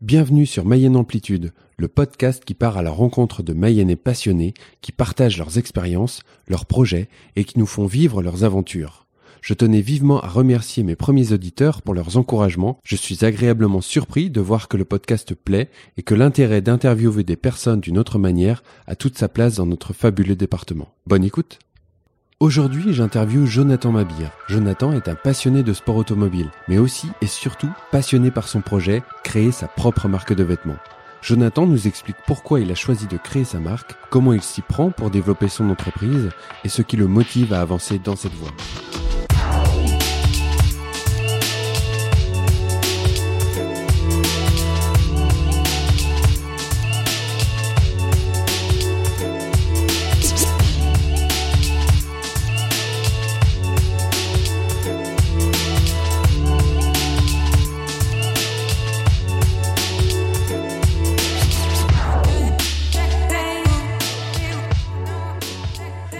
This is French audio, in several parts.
Bienvenue sur Mayenne Amplitude, le podcast qui part à la rencontre de Mayennais passionnés qui partagent leurs expériences, leurs projets et qui nous font vivre leurs aventures. Je tenais vivement à remercier mes premiers auditeurs pour leurs encouragements. Je suis agréablement surpris de voir que le podcast plaît et que l'intérêt d'interviewer des personnes d'une autre manière a toute sa place dans notre fabuleux département. Bonne écoute Aujourd'hui, j'interviewe Jonathan Mabir. Jonathan est un passionné de sport automobile, mais aussi et surtout passionné par son projet, créer sa propre marque de vêtements. Jonathan nous explique pourquoi il a choisi de créer sa marque, comment il s'y prend pour développer son entreprise et ce qui le motive à avancer dans cette voie.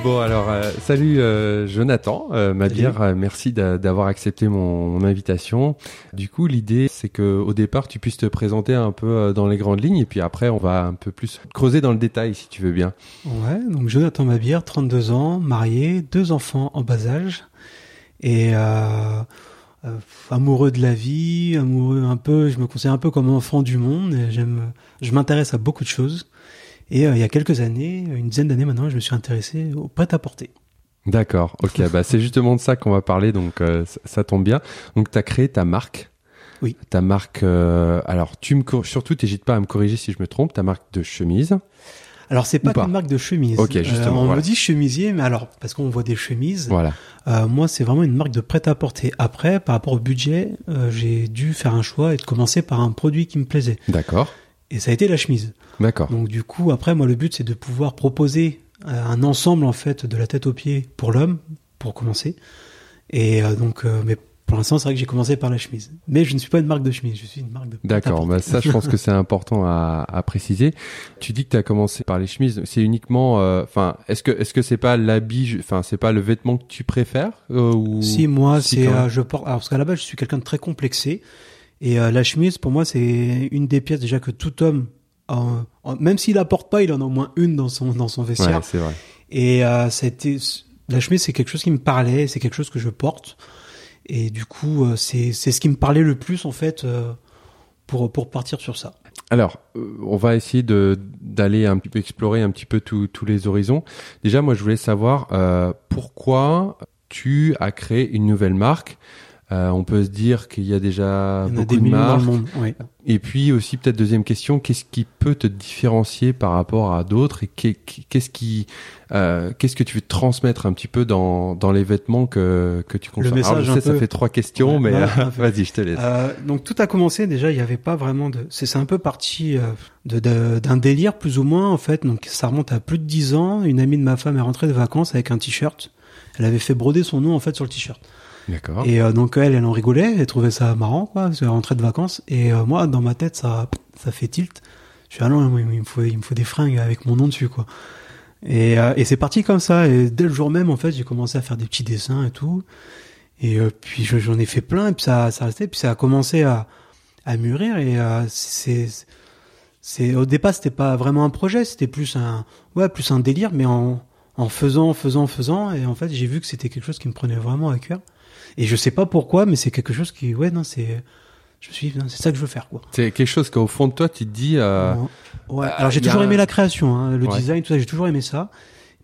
Bon alors euh, salut euh, Jonathan euh, Mabir, euh, merci d'a- d'avoir accepté mon, mon invitation. Du coup l'idée c'est que au départ tu puisses te présenter un peu euh, dans les grandes lignes et puis après on va un peu plus creuser dans le détail si tu veux bien. Ouais, donc Jonathan Mabir, 32 ans, marié, deux enfants en bas âge, et euh, euh, amoureux de la vie, amoureux un peu, je me considère un peu comme enfant du monde, et j'aime, je m'intéresse à beaucoup de choses. Et euh, il y a quelques années, une dizaine d'années maintenant, je me suis intéressé au prêt-à-porter. D'accord, ok, bah c'est justement de ça qu'on va parler donc euh, ça, ça tombe bien. Donc tu as créé ta marque. Oui. Ta marque, euh, alors tu me surtout t'hésites pas à me corriger si je me trompe, ta marque de chemise. Alors c'est pas pas. qu'une marque de chemise. Ok, justement, on voilà. me dit chemisier, mais alors parce qu'on voit des chemises. Voilà. Moi, c'est vraiment une marque de prêt-à-porter. Après, par rapport au budget, j'ai dû faire un choix et de commencer par un produit qui me plaisait. D'accord. Et ça a été la chemise. D'accord. Donc du coup, après, moi, le but, c'est de pouvoir proposer euh, un ensemble, en fait, de la tête aux pieds pour l'homme, pour commencer. Et euh, donc, euh, mais pour l'instant, c'est vrai que j'ai commencé par la chemise. Mais je ne suis pas une marque de chemise, je suis une marque de D'accord, bah ça je pense que c'est important à, à préciser. Tu dis que tu as commencé par les chemises, c'est uniquement euh, enfin est-ce que est-ce que c'est pas l'habit enfin c'est pas le vêtement que tu préfères ou Si moi, Si, c'est je porte. Alors parce qu'à la base, je suis quelqu'un de très complexé, et euh, la chemise, pour moi, c'est une des pièces déjà que tout homme, en- en- même s'il la porte pas, il en a au moins une dans son dans son Ouais, vestiaire. c'est vrai. Et euh, ça a été- la chemise, c'est quelque chose qui me parlait, c'est quelque chose que je porte, et du coup, euh, c'est c'est ce qui me parlait le plus en fait pour pour partir sur ça. Alors, on va essayer de d'aller un petit peu explorer un petit peu tous tous les horizons. Déjà moi je voulais savoir euh, pourquoi tu as créé une nouvelle marque. Euh, on peut se dire qu'il y a déjà Il y en a beaucoup des de millions dans marques. le monde. Ouais. Et puis aussi peut-être deuxième question, qu'est-ce qui peut te différencier par rapport à d'autres et qu'est- qu'est-ce qui, euh, qu'est-ce que tu veux transmettre un petit peu dans dans les vêtements que que tu consommes Alors, message je sais, ça fait trois questions, Ouais, mais ouais, vas-y, je te laisse. Euh, donc tout a commencé déjà, il n'y avait pas vraiment de. C'est un peu parti euh, de- d'un délire plus ou moins en fait. Donc ça remonte à plus de dix ans. Une amie de ma femme est rentrée de vacances avec un t-shirt. Elle avait fait broder son nom en fait sur le t-shirt. Et euh, donc elle, elle en rigolait, elle trouvait ça marrant quoi, parce qu'elle rentrait de vacances. Et euh, moi, dans ma tête, ça, ça fait tilt. Je suis ah il me faut, il me faut des fringues avec mon nom dessus quoi. Et, euh, et c'est parti comme ça. Et dès le jour même, en fait, j'ai commencé à faire des petits dessins et tout. Et puis je- j'en ai fait plein, et puis ça, ça restait, puis ça a commencé à, à mûrir. Et c'est, c'est au départ, c'était pas vraiment un projet, c'était plus un, ouais, plus un délire, mais en, en faisant, faisant, faisant. Et en fait, j'ai vu que c'était quelque chose qui me prenait vraiment à cœur. Et je sais pas pourquoi, mais c'est quelque chose qui, ouais, non, c'est, je me suis dit, c'est ça que je veux faire, quoi. C'est quelque chose qu'au fond de toi, tu te dis. Euh, Ouais. euh, Alors j'ai toujours un- aimé la création, hein, le Ouais. design, tout ça, j'ai toujours aimé ça.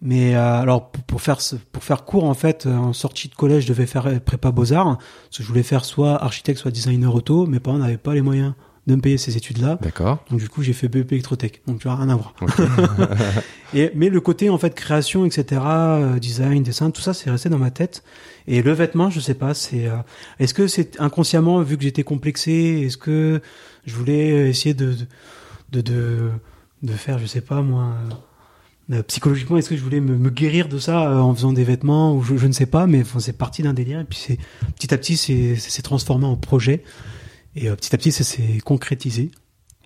Mais euh, alors pour, pour faire pour faire court en fait, euh, en sortie de collège, je devais faire euh, prépa beaux arts, parce que je voulais faire soit architecte, soit designer auto. Mes parents n'avaient pas les moyens de me payer ces études-là, D'accord. donc du coup j'ai fait BEP électrotech. Donc tu vois rien à voir. Et mais le côté en fait création, etc., euh, design, dessin, tout ça c'est resté dans ma tête. Et le vêtement, je sais pas, c'est euh, est-ce que c'est inconsciemment vu que j'étais complexé, est-ce que je voulais essayer de de de, de faire, je sais pas moi. euh, psychologiquement, est-ce que je voulais me, me guérir de ça euh, en faisant des vêtements ou je, je ne sais pas, mais enfin, c'est parti d'un délire et puis c'est petit à petit c'est c'est transformé en projet et euh, petit à petit ça s'est concrétisé.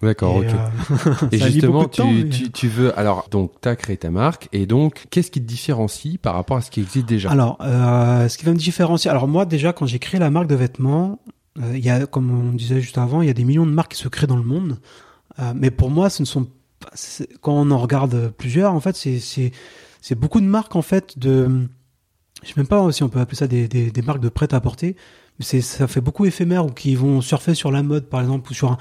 D'accord. Et, Ok. euh, Et justement, temps, tu, mais- tu, tu veux alors donc tu as créé ta marque et donc qu'est-ce qui te différencie par rapport à ce qui existe déjà? Alors, euh, ce qui va me différencier, alors moi déjà quand j'ai créé la marque de vêtements, Euh, Il y a, comme on disait juste avant, il y a des millions de marques qui se créent dans le monde. Mais pour moi, ce ne sont pas, quand on en regarde plusieurs, en fait, c'est, beaucoup de marques, en fait, de, je sais même pas si on peut appeler ça des, des, des marques de prêt à porter, mais c'est, ça fait beaucoup éphémère ou qui vont surfer sur la mode, par exemple, ou sur un,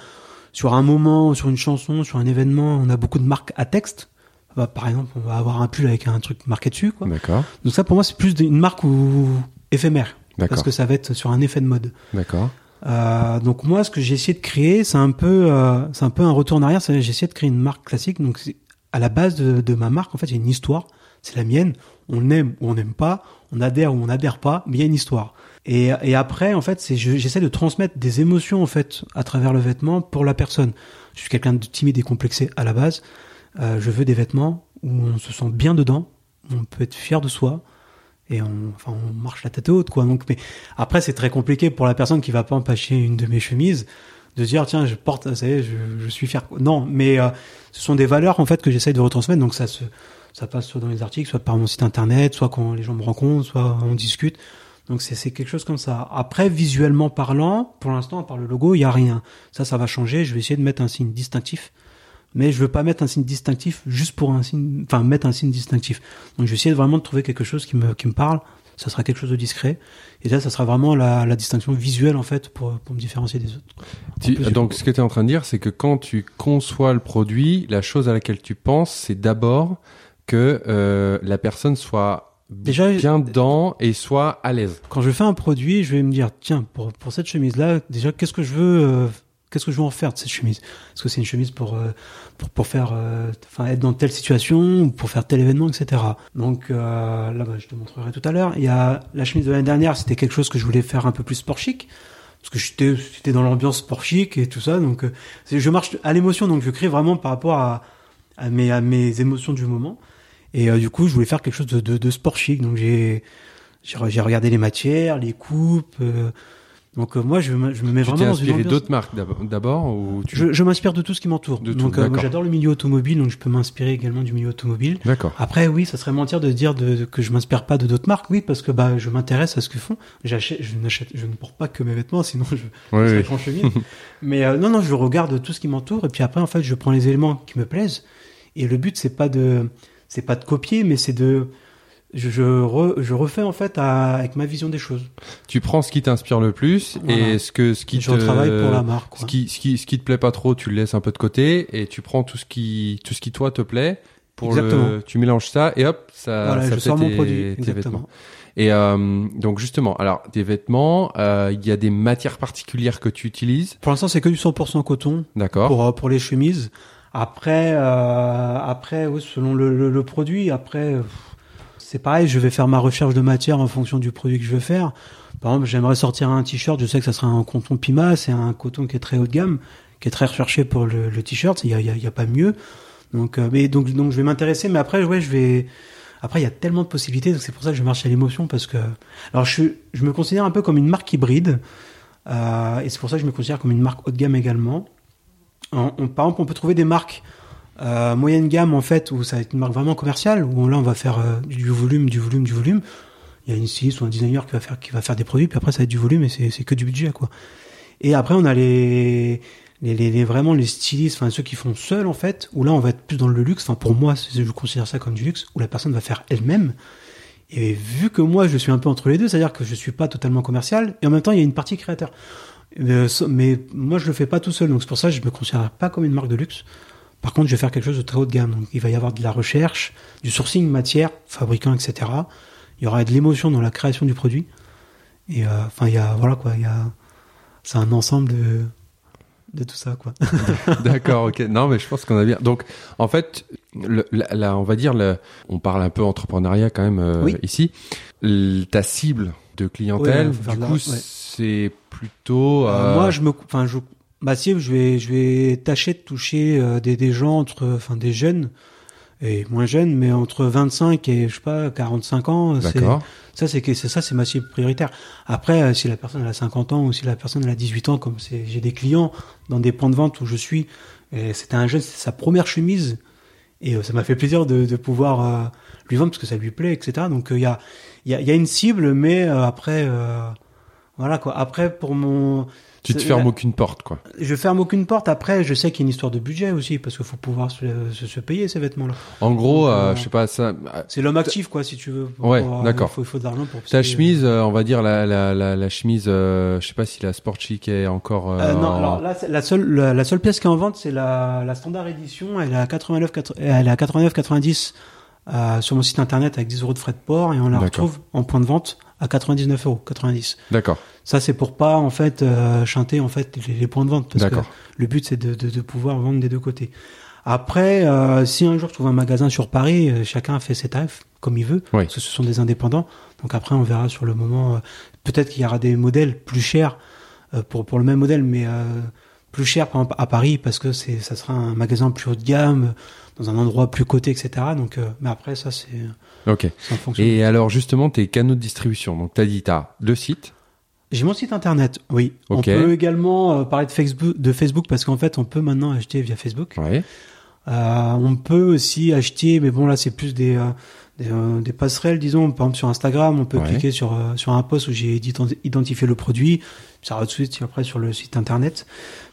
sur un moment, sur une chanson, sur un événement. On a beaucoup de marques à texte. Bah, par exemple, on va avoir un pull avec un truc marqué dessus, quoi. D'accord. Donc ça, pour moi, c'est plus une marque où, éphémère. Parce que ça va être sur un effet de mode. D'accord. Euh, donc moi, ce que j'ai essayé de créer, c'est un peu, euh, c'est un peu un retour en arrière. C'est- J'ai essayé de créer une marque classique. Donc à la base de, de ma marque, en fait, il y a une histoire. C'est la mienne. On aime ou on n'aime pas. On adhère ou on n'adhère pas. Mais il y a une histoire. Et, et après, en fait, j'essaie de transmettre des émotions en fait à travers le vêtement pour la personne. Je suis quelqu'un de timide et complexé à la base. Euh, je veux des vêtements où on se sent bien dedans. où On peut être fier de soi et on, enfin, on marche la tête haute, quoi. Donc, mais après, c'est très compliqué pour la personne qui va pas empêcher une de mes chemises de dire, tiens, je porte, ça y est, je, je suis fier. Non, mais euh, ce sont des valeurs, en fait, que j'essaye de retransmettre. Donc, ça se, ça passe soit dans les articles, soit par mon site internet, soit quand les gens me rencontrent, soit on discute. Donc, c'est, quelque chose comme ça. Après, visuellement parlant, pour l'instant, à part le logo, il y a rien. Ça, ça va changer. Je vais essayer de mettre un signe distinctif. Mais je veux pas mettre un signe distinctif juste pour un signe, enfin, mettre un signe distinctif. Donc, je vais essayer vraiment de trouver quelque chose qui me, qui me parle. Ça sera quelque chose de discret. Et là, ça sera vraiment la, la distinction visuelle, en fait, pour, pour me différencier des autres. Tu- plus, donc, ce que tu es en train de dire, c'est que quand tu conçois le produit, la chose à laquelle tu penses, c'est d'abord que euh, la personne soit Déjà, bien dedans et soit à l'aise. quand je fais un produit, je vais me dire, tiens, pour, pour cette chemise-là, déjà, qu'est-ce que je veux, euh, qu'est-ce que je veux en faire de cette chemise? Est-ce que c'est une chemise pour, euh, pour, pour faire, euh, enfin, être dans telle situation, ou pour faire tel événement, etc. Donc, euh, là, bah, je te montrerai tout à l'heure. Il y a la chemise de l'année dernière, c'était quelque chose que je voulais faire un peu plus sport chic. Parce que j'étais, j'étais dans l'ambiance sport chic et tout ça. Donc, euh, je marche à l'émotion. Donc, je crée vraiment par rapport à, à mes, à mes émotions du moment. Et euh, du coup, je voulais faire quelque chose de, de, de sport chic. Donc, j'ai, j'ai re- j'ai regardé les matières, les coupes. euh, donc, euh, moi, je, me- je me mets Tu vraiment dans une ambiance. d'autres marques d'ab- d'abord ou tu... Je, je m'inspire de tout ce qui m'entoure. Donc, euh, j'adore le milieu automobile, donc je peux m'inspirer également du milieu automobile. D'accord. Après, oui, ça serait mentir de dire de, de- que je m'inspire pas de d'autres marques. Oui, parce que bah, je m'intéresse à ce que font. J'achète, je n'achète, je ne porte pas que mes vêtements, sinon je, Oui, je serais oui. grand chemise. Mais euh, non, non, je regarde tout ce qui m'entoure et puis après, en fait, je prends les éléments qui me plaisent. Et le but, c'est pas de, c'est pas de copier, mais c'est de, je, je, re- je refais en fait à- avec ma vision des choses. Tu prends ce qui t'inspire le plus Voilà. et ce que ce qui je te retravaille pour la marque. ce Quoi. qui ce qui ce qui te plaît pas trop, tu le laisses un peu de côté et tu prends tout ce qui tout ce qui toi te plaît pour le Exactement. tu mélanges ça et hop ça voilà, ça je fait sors mon tes- produit. tes vêtements. Exactement. Et euh, donc justement, alors des vêtements, euh, il y a des matières particulières que tu utilises, Pour l'instant, c'est que du 100% coton. d'accord pour, euh, pour les chemises. Après, euh, après oui, selon le, le, le produit, après, c'est pareil, je vais faire ma recherche de matière en fonction du produit que je veux faire. Par exemple, j'aimerais sortir un t-shirt, je sais que ça sera un coton Pima, c'est un coton qui est très haut de gamme, qui est très recherché pour le, le t-shirt, il y a, y a- y a pas mieux. Donc, euh, mais donc, donc je vais m'intéresser, mais après, ouais, je vais. Après, il y a tellement de possibilités, donc c'est pour ça que je marche à l'émotion parce que. Alors, je, je me considère un peu comme une marque hybride, euh, et c'est pour ça que je me considère comme une marque haut de gamme également. On- par exemple, on peut trouver des marques euh, moyenne gamme en fait où ça va être une marque vraiment commerciale où là on va faire euh, du volume, du volume, du volume. Il y a une styliste ou un designer qui va faire qui va faire des produits puis après ça va être du volume et c'est c'est que du budget quoi. Et après on a les les, les, les- vraiment les stylistes, enfin ceux qui font seuls en fait où là on va être plus dans le luxe. Enfin pour moi c'est- je considère ça comme du luxe où la personne va faire elle-même. Et vu que moi je suis un peu entre les deux, c'est-à-dire que je suis pas totalement commercial et en même temps il y a une partie créateur. Euh, mais moi je le fais pas tout seul donc c'est pour ça que je me considère pas comme une marque de luxe. Par contre, je vais faire quelque chose de très haut de gamme. Donc, il va y avoir de la recherche, du sourcing matière, fabricant, etc. Il y aura de l'émotion dans la création du produit. Et euh, enfin, il y a voilà quoi, il y a c'est un ensemble de de tout ça quoi. D'accord, ok. Non, mais je pense qu'on a bien. Donc, en fait, le, la, la- on va dire, le, on parle un peu entrepreneuriat quand même euh, Oui. ici. Ta cible de clientèle, Ouais, du coup, ouais. c'est plutôt. Euh, euh, moi, je me, enfin, je, bah si, je vais, je vais tâcher de toucher euh, des, des gens entre, enfin, des jeunes et moins jeunes, mais entre 25 et je sais pas 45 ans. c'est- D'accord. Ça, c'est que c'est ça, c'est ma cible prioritaire. Après, si la personne elle a 50 ans ou si la personne elle a 18 ans, comme c'est, j'ai des clients dans des points de vente où je suis, et c'était un jeune, c'est sa première chemise, et euh, ça m'a fait plaisir de, de pouvoir euh, lui vendre parce que ça lui plaît, etc. Donc euh, il y a, il y a, y a une cible, mais euh, après, euh, voilà quoi. Après, pour mon, Tu te fermes aucune porte, quoi. Je ferme aucune porte. Après, je sais qu'il y a une histoire de budget aussi, parce qu'il faut pouvoir se, se- se payer ces vêtements-là. En gros, Donc, euh, euh, je sais pas, ça, C'est l'homme actif, quoi, si tu veux. Pour- Ouais, euh, d'accord. Il faut, il faut de l'argent pour. ta payer. chemise, euh, on va dire la, la, la, la chemise, euh, je sais pas si la Sport Chic est encore. euh, Euh, non, en- alors là, la seule, la, la seule pièce qui est en vente, c'est la, la standard édition. Elle est à 89, quatre- elle est à 89, 90 euh, sur mon site internet avec 10 euros de frais de port et on la retrouve en point de vente à 99 euros, 90. D'accord, Ça, c'est pour pas en fait euh, chanter en fait les, les points de vente. Parce que d'accord. le but, c'est de, de, de pouvoir vendre des deux côtés. Après, euh, si un jour je trouve un magasin sur Paris, euh, chacun fait ses tarifs comme il veut, Oui. parce que ce sont des indépendants. Donc après, on verra sur le moment. euh, Peut-être qu'il y aura des modèles plus chers euh, pour pour le même modèle, mais euh, plus par exemple, à Paris parce que c'est ça sera un magasin plus haut de gamme, dans un endroit plus coté, etc. Donc, euh, mais après, ça c'est Ok. Et alors justement, tes canaux de distribution. Donc t'as dit t'as le site. J'ai mon site internet, oui. On peut également euh, parler de Facebook, de Facebook parce qu'en fait, on peut maintenant acheter via Facebook. Ouais. Euh, on peut aussi acheter, mais bon là c'est plus des, euh, des, euh, des passerelles, disons. Par exemple sur Instagram, on peut Ouais. cliquer sur euh, sur un post où j'ai ident- identifié le produit, ça va tout de suite après sur le site internet.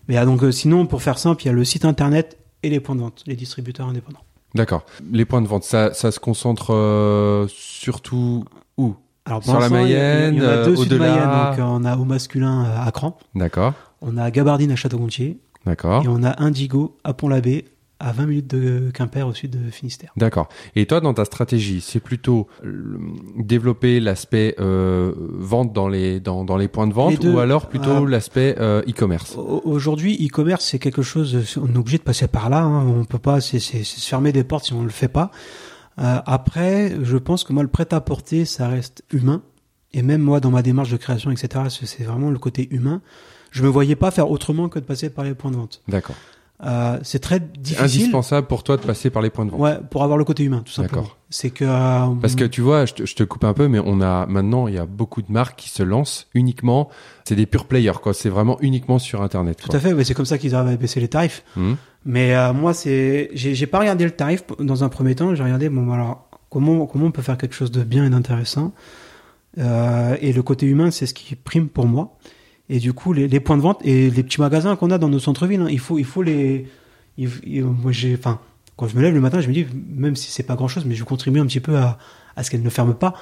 Mais ah, donc euh, sinon pour faire simple, il y a le site internet et les points de vente, les distributeurs indépendants. D'accord. Les points de vente, ça, ça se concentre surtout où? Alors Sur la il y a- en Mayenne, deux euh, sud au-delà. Mayenne, donc on a au masculin à Cran, D'accord. on a Gabardine à Château-Gontier D'accord. et on a Indigo à Pont-l'Abbé à 20 minutes de Quimper au sud de Finistère. D'accord. Et toi, dans ta stratégie, c'est plutôt euh, développer l'aspect euh, vente dans les dans, dans les points de vente deux. ou alors plutôt Ah. l'aspect euh, e-commerce? Au- Aujourd'hui, e-commerce, c'est quelque chose, on est obligé de passer par là. hein. On peut pas, c'est se fermer des portes si on le fait pas. Euh, après, je pense que moi, le prêt-à-porter, ça reste humain. Et même moi, dans ma démarche de création, etc., c'est c'est vraiment le côté humain. Je me voyais pas faire autrement que de passer par les points de vente. D'accord. Euh, c'est très difficile. indispensable pour toi de passer par les points de vente. Ouais, pour avoir le côté humain, tout simplement. D'accord. C'est que euh, Parce que tu vois, je te, je te coupe un peu, mais on a maintenant, il y a beaucoup de marques qui se lancent uniquement. C'est des pure players, quoi. C'est vraiment uniquement sur Internet. tout à fait, ouais, c'est comme ça qu'ils arrivent à baisser les tarifs. Mhm. Mais euh, moi, c'est, j'ai j'ai pas regardé le tarif dans un premier temps. J'ai regardé, bon, alors comment comment on peut faire quelque chose de bien et d'intéressant. Et le côté humain, c'est ce qui prime pour moi. Et du coup, les, points de vente et les petits magasins qu'on a dans nos centres-villes, hein, il faut il faut les. moi, j'ai, enfin, quand je me lève le matin, je me dis, même si c'est pas grand-chose, mais je contribue un petit peu à à ce qu'elles ne ferment pas.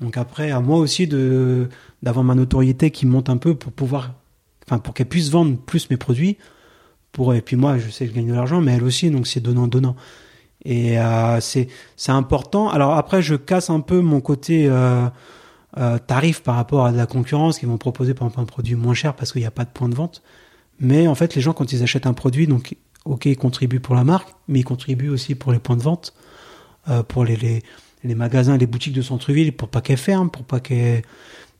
Donc après, à moi aussi de d'avoir ma notoriété qui monte un peu pour pouvoir, enfin, pour qu'elle puisse vendre plus mes produits pour et puis moi je sais que je gagne de l'argent mais elle aussi donc c'est donnant donnant et euh, c'est c'est important alors après je casse un peu mon côté euh, euh, tarif par rapport à de la concurrence qui vont proposer par exemple un produit moins cher parce qu'il n'y a pas de point de vente mais en fait les gens quand ils achètent un produit donc ok ils contribuent pour la marque mais ils contribuent aussi pour les points de vente euh, pour les, les les magasins les boutiques de centre-ville pour pas qu'elles ferment pour pas qu'elles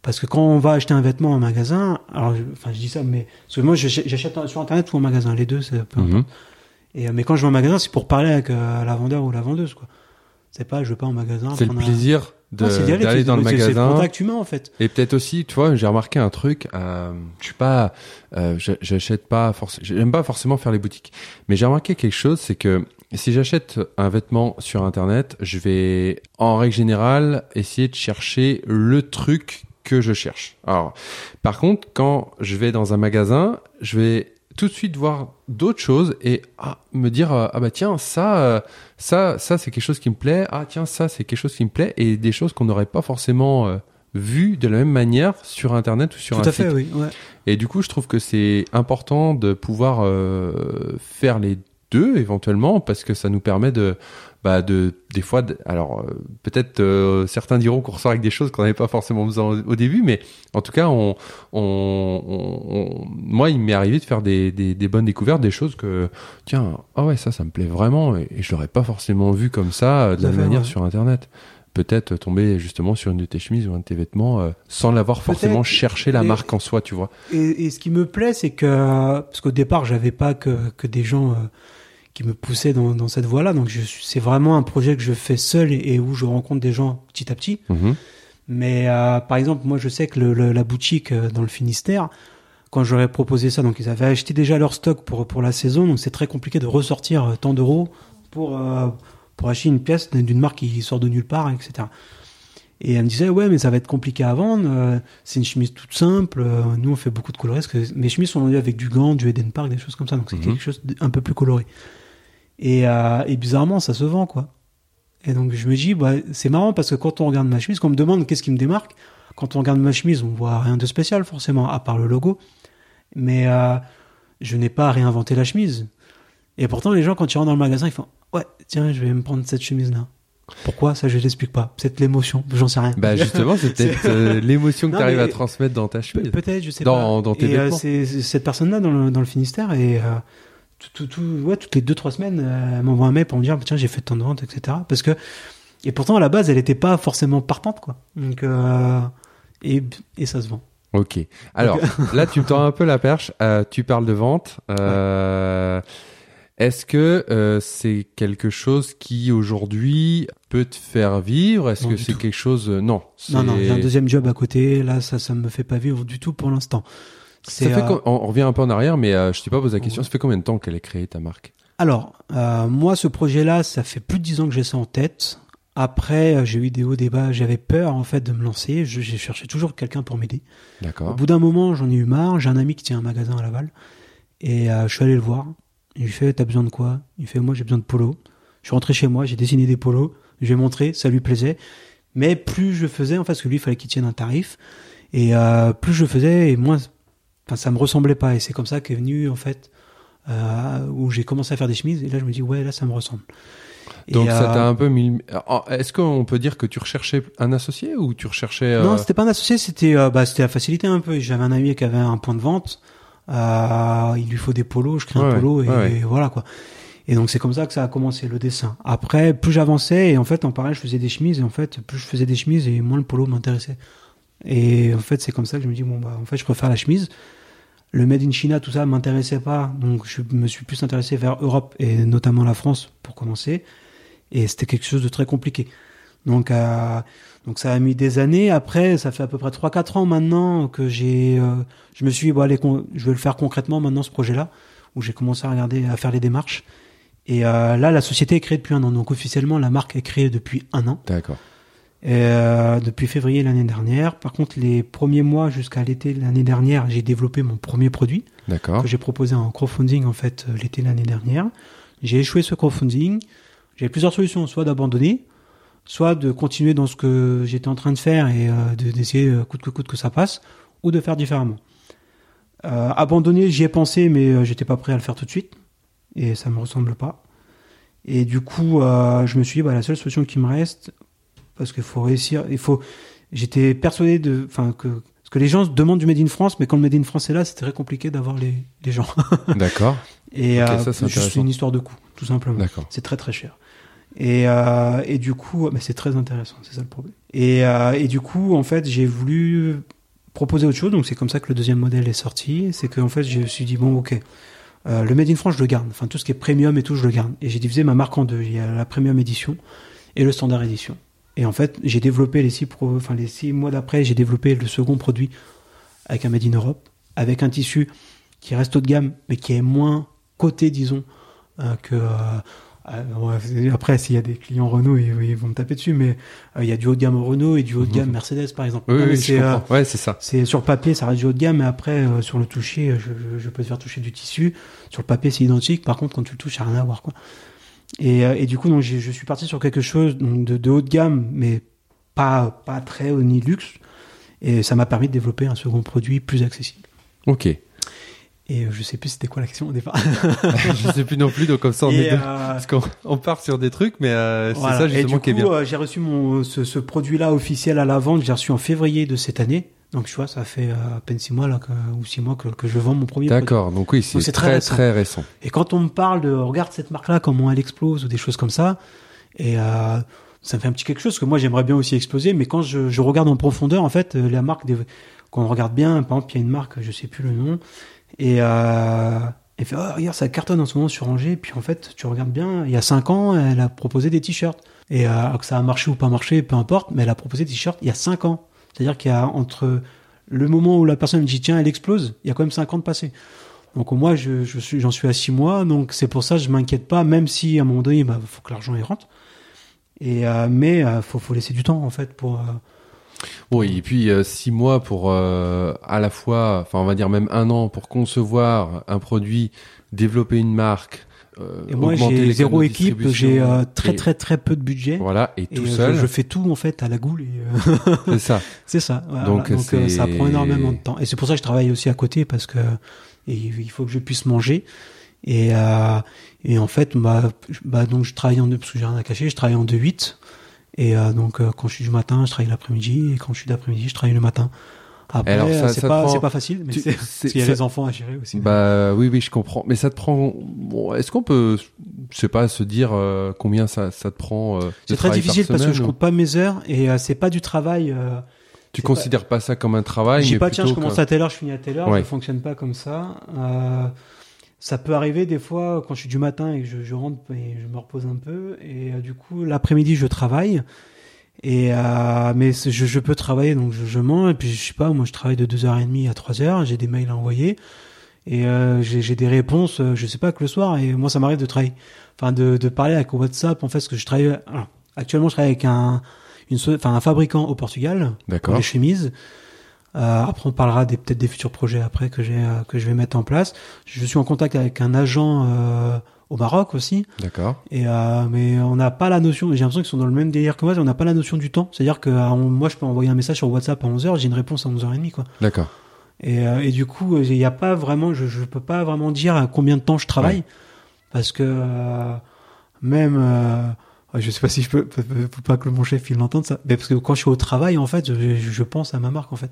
parce que quand on va acheter un vêtement en magasin, alors, je, enfin, je dis ça, mais parce que moi, j'achète sur internet ou en magasin, les deux, c'est peu importe. Mhm. Et euh, mais quand je vais en magasin, c'est pour parler avec euh, la vendeur ou la vendeuse, quoi. C'est pas, je vais pas en magasin. C'est le un- d'aller dans le C'est magasin. contact humain, en fait. Et peut-être aussi, tu vois, j'ai remarqué un truc. Euh, je suis pas, euh, j'achète pas forcément, j'aime pas forcément faire les boutiques. Mais j'ai remarqué quelque chose, c'est que si j'achète un vêtement sur internet, je vais, en règle générale, essayer de chercher le truc que je cherche. Alors, par contre, quand je vais dans un magasin, je vais tout de suite voir d'autres choses et ah, me dire euh, ah bah tiens ça euh, ça ça c'est quelque chose qui me plaît ah tiens ça c'est quelque chose qui me plaît et des choses qu'on n'aurait pas forcément euh, vues de la même manière sur internet ou sur Tout un à fait, site oui. Ouais. et du coup je trouve que c'est important de pouvoir euh, faire les deux éventuellement parce que ça nous permet de bah de des fois de- alors euh, peut-être euh, certains diront qu'on ressort avec des choses qu'on n'avait pas forcément besoin au, au début mais en tout cas on, on, on- on- moi il m'est arrivé de faire des, des, des bonnes découvertes des choses que tiens ah ouais ça ça me plaît vraiment et, et je l'aurais pas forcément vu comme ça euh, de la fait, manière ouais. sur internet. Peut-être tomber justement sur une de tes chemises ou un de tes vêtements euh, sans l'avoir forcément cherché la Et- marque en soi tu vois. Et, et ce qui me plaît, c'est que parce qu'au départ, j'avais pas que, que des gens euh, qui me poussaient dans, dans cette voie-là. Donc, c'est vraiment un projet que je fais seul et, et où je rencontre des gens petit à petit. Mhm. Mais euh, par exemple, moi, je sais que le, le- la boutique euh, dans le Finistère, quand j'aurais proposé ça, donc ils avaient acheté déjà leur stock pour pour la saison, donc c'est très compliqué de ressortir euh, tant d'euros pour euh, pour acheter une pièce d'une marque qui sort de nulle part, etc. Et elle me disait, ouais, mais ça va être compliqué à vendre. euh, c'est une chemise toute simple. euh, nous, on fait beaucoup de. Parce que mes chemises sont vendues avec du gant, du Eden Park, des choses comme ça. Donc, c'est Mhm. quelque chose d'un peu plus coloré. Et, euh, et bizarrement, ça se vend, quoi. Et donc, je me dis, bah, c'est marrant parce que quand on regarde ma chemise, quand on me demande qu'est-ce qui me démarque, quand on regarde ma chemise, on voit rien de spécial, forcément, à part le logo. Mais euh, je n'ai pas réinventé la chemise. Et pourtant, les gens, quand ils rentrent dans le magasin, ils font, ouais, tiens, je vais me prendre cette chemise-là. Pourquoi? Ça, je l'explique pas. Peut-être l'émotion, j'en sais rien. Bah justement, c'est peut-être euh, l'émotion que tu arrives à transmettre dans ta chemise. Peut-être, je sais Dans- pas. dans tes et euh, vêtements. c'est c'est cette personne-là dans le, dans le Finistère et euh, tout, tout, ouais, toutes les deux trois semaines, euh, elle m'envoie un mail pour me dire tiens j'ai fait tant de ventes, etc. Parce que et pourtant à la base elle était pas forcément partante quoi. Donc euh, et et ça se vend. Ok. Alors là, tu me tends un peu la perche. Euh, tu parles de vente. Euh, Est-ce que euh, c'est quelque chose qui aujourd'hui peut te faire vivre? Est-ce que c'est quelque chose euh, Non. Non non, j'ai un deuxième job à côté. Là ça ça me fait pas vivre du tout pour l'instant. Ça C'est, fait euh, com- on on revient un peu en arrière, mais euh, je t'ai pas posé la question. Ça fait combien de temps qu'elle est créée ta marque? Alors, euh, moi, ce projet-là, ça fait plus de dix ans que j'ai ça en tête. Après, j'ai eu des hauts débats. J'avais peur, en fait, de me lancer. Je- J'ai cherché toujours quelqu'un pour m'aider. Au D'accord. bout d'un moment, j'en ai eu marre. J'ai un ami qui tient un magasin à Laval. Et euh, je suis allé le voir. Il lui fait, t'as besoin de quoi? Il fait, moi, j'ai besoin de polos. Je suis rentré chez moi, j'ai dessiné des polos. Je lui ai montré, ça lui plaisait. Mais plus je faisais, en fait, parce que lui, il fallait qu'il tienne un tarif. Et euh, plus je faisais, et moins, enfin, ça me ressemblait pas. Et c'est comme ça qu'est venu, en fait, euh, où j'ai commencé à faire des chemises. Et là, je me dis, ouais, là, ça me ressemble. Et, Donc ça euh, t'a un peu mis. Est-ce qu'on peut dire que tu recherchais un associé ou tu recherchais euh, Non, c'était pas un associé, c'était bah, c'était la facilité un peu. J'avais un ami qui avait un point de vente. Il lui faut des polos, je crée Ouais, un polo et, ouais. et voilà quoi. Et donc c'est comme ça que ça a commencé le dessin. Après, plus j'avançais et en fait en parallèle je faisais des chemises et en fait plus je faisais des chemises et moins le polo m'intéressait. Et en fait c'est comme ça que je me dis bon bah en fait je préfère la chemise. Le made in China tout ça m'intéressait pas donc je me suis plus intéressé vers Europe et notamment la France pour commencer. Et c'était quelque chose de très compliqué. Donc euh, donc ça a mis des années. Après, ça fait à peu près 3-4 ans maintenant que j'ai, euh, je me suis dit, bon allez, je vais le faire concrètement maintenant ce projet-là, où j'ai commencé à regarder, à faire les démarches. Et euh, là, la société est créée depuis un an. Donc officiellement, la marque est créée depuis un an, D'accord. Euh, depuis février l'année dernière. Par contre, les premiers mois jusqu'à l'été l'année dernière, j'ai développé mon premier produit D'accord. que j'ai proposé en crowdfunding en fait euh, l'été l'année dernière. J'ai échoué ce crowdfunding. J'avais plusieurs solutions, soit d'abandonner, soit de continuer dans ce que j'étais en train de faire et euh, de- d'essayer euh, coûte que coûte que ça passe, ou de faire différemment. Euh, abandonner, j'y ai pensé, mais j'étais pas prêt à le faire tout de suite, et ça me ressemble pas. Et du coup, euh, je me suis dit, bah, la seule solution qui me reste, parce qu'il faut réussir, il faut. J'étais persuadé de, enfin que, parce que les gens demandent du Made in France, mais quand le Made in France est là, c'est très compliqué d'avoir les, les gens. D'accord. Et Ok, euh, ça, c'est juste une histoire de coût, tout simplement. D'accord. C'est très très cher. Et, euh, et du coup, mais c'est très intéressant, c'est ça le problème. Et, euh, et du coup, en fait, j'ai voulu proposer autre chose. Donc c'est comme ça que le deuxième modèle est sorti. C'est qu'en fait, je me suis dit bon, ok, euh, le Made in France, je le garde. Enfin, tout ce qui est premium et tout, je le garde. Et j'ai divisé ma marque en deux. Il y a la premium édition et le standard édition. Et en fait, j'ai développé les six, pro... enfin les six mois d'après, j'ai développé le second produit avec un Made in Europe, avec un tissu qui reste haut de gamme, mais qui est moins coté, disons, euh, que. euh, euh, après, s'il y a des clients Renault, ils, ils vont me taper dessus, mais euh, il y a du haut de gamme Renault et du haut de gamme Mhm. Mercedes, par exemple. Oui, c'est. Ouais, ça. c'est sur le papier, ça reste du haut de gamme, mais après, sur le toucher, je, je- je peux te faire toucher du tissu. Sur le papier, c'est identique. Par contre, quand tu le touches, ça n'a rien à voir, quoi. Et, euh, et du coup, donc, je suis parti sur quelque chose de, de haut de gamme, mais pas, pas très haut ni luxe. Et ça m'a permis de développer un second produit plus accessible. Ok. Et euh, je sais plus c'était quoi la question au départ. je sais plus non plus, donc comme ça on Et, est deux. euh, Parce qu'on on part sur des trucs, mais euh, c'est Voilà. ça Et justement du qui est bien. euh, j'ai reçu mon, ce, ce produit-là officiel à la vente, j'ai reçu en février de cette année. Donc, tu vois, ça fait euh, à peine six mois, là, que- ou six mois que, que je vends mon premier. D'accord, donc oui, c'est très très récent. très récent. Et quand on me parle de, regarde cette marque-là, comment elle explose, ou des choses comme ça, et euh, ça me fait un petit quelque chose, que moi, j'aimerais bien aussi exploser, mais quand je, je regarde en profondeur, en fait, euh, la marque, des, quand on regarde bien, par exemple, il y a une marque, je sais plus le nom, et euh, elle fait, oh, regarde, ça cartonne en ce moment sur Angers, puis en fait, tu regardes bien, il y a cinq ans, elle a proposé des t-shirts. Et euh, que ça a marché ou pas marché, peu importe, mais elle a proposé des t-shirts il y a cinq ans. C'est-à-dire qu'il y a entre le moment où la personne me dit tiens, elle explose, il y a quand même cinq ans de passé. Donc moins, je, je suis, j'en suis à six mois, donc c'est pour ça que je m'inquiète pas, même si à un moment donné, il faut que l'argent y rentre. Et euh, mais euh, faut faut laisser du temps en fait pour. euh, Oui, et puis euh, six mois pour à la fois, enfin on va dire même un an pour concevoir un produit, développer une marque. Euh, et moi j'ai zéro équipe, j'ai euh, très et- très très peu de budget. Voilà, et tout euh, seul, je, je fais tout en fait à la goule et euh, c'est ça. c'est ça. Voilà. Donc, Donc, euh, ça prend énormément de temps et c'est pour ça que je travaille aussi à côté parce que et il faut que je puisse manger et euh, et en fait bah, bah donc je travaille en deux parce que j'ai rien à cacher, je travaille en 2 8 et euh, donc euh, quand je suis du matin, je travaille l'après-midi et quand je suis d'après-midi, je travaille le matin. Après Alors, ça- euh, ça c'est te pas prend- c'est pas facile mais Tu- c'est c'est- parce qu'il y a ça- les enfants à gérer aussi. Bah oui, oui, je comprends. Mais ça te prend. Bon, Est-ce qu'on peut, je sais pas, se dire euh, combien ça, ça te prend euh, c'est très difficile par parce que je semaine, compte pas mes heures et euh, c'est pas du travail euh, Tu c'est considères pas... ça comme un travail Je dis mais pas, tiens, je commence qu'un- à telle heure, je finis à telle heure, Ouais. je fonctionne pas comme ça. Euh, ça peut arriver des fois quand je suis du matin et que je, je rentre et je me repose un peu. Et euh, du coup, l'après-midi, je travaille. Et euh, mais je, je peux travailler, donc je, je mange. Et puis, je sais pas, moi, je travaille de 2h30 à 3h. J'ai des mails à envoyer. Et euh, j'ai des réponses, euh, je sais pas, que le soir. Et moi, ça m'arrive de travailler, enfin, de, de parler avec WhatsApp. En fait, parce que je travaille. alors, actuellement, je travaille avec un, une, enfin, un fabricant au Portugal pour les chemises. Euh, après, on parlera des peut-être des futurs projets après que j'ai euh, que je vais mettre en place. Je suis en contact avec un agent euh, au Maroc aussi, D'accord. et euh, mais on n'a pas la notion. J'ai l'impression qu'ils sont dans le même délire que moi. On n'a pas la notion du temps. C'est-à-dire que euh, on- moi, je peux envoyer un message sur WhatsApp à 11h, j'ai une réponse à 11h30 quoi. D'accord. Et, euh, et du coup, il n'y a pas vraiment, je, je peux pas vraiment dire à combien de temps je travaille, parce que euh, même, je sais pas si je peux, faut pas que mon chef il l'entende ça, mais parce que quand je suis au travail, en fait, je, je pense à ma marque en fait.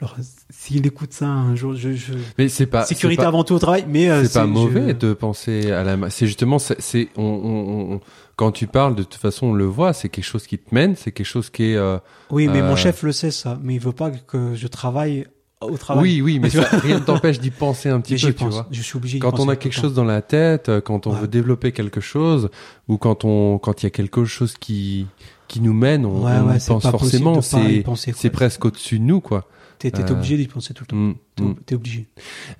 Alors, s'il écoute ça un jour, je, je... Mais c'est pas. sécurité pas- avant tout au travail, mais euh, C'est pas mauvais je- de penser à la. C'est justement, c'est, c'est- on, on- on- quand tu parles, de toute façon, on le voit. C'est quelque chose qui te mène. C'est quelque chose qui est. euh, Oui, mais Euh, mon chef le sait ça, mais il veut pas que je travaille au travail. Oui, oui, mais ça, rien ne t'empêche d'y penser un petit mais peu, tu pense. vois. Je suis obligé. Quand on a quelque chose dans la tête, euh, quand on Ouais. veut développer quelque chose, ou quand on, quand il y a quelque chose qui, qui nous mène, on, Ouais, on ouais, y c'est pense forcément. C'est, c'est presque au-dessus de nous, quoi. T'es t'es Euh, obligé d'y penser tout le temps. Mm, T'es mm. t'es obligé.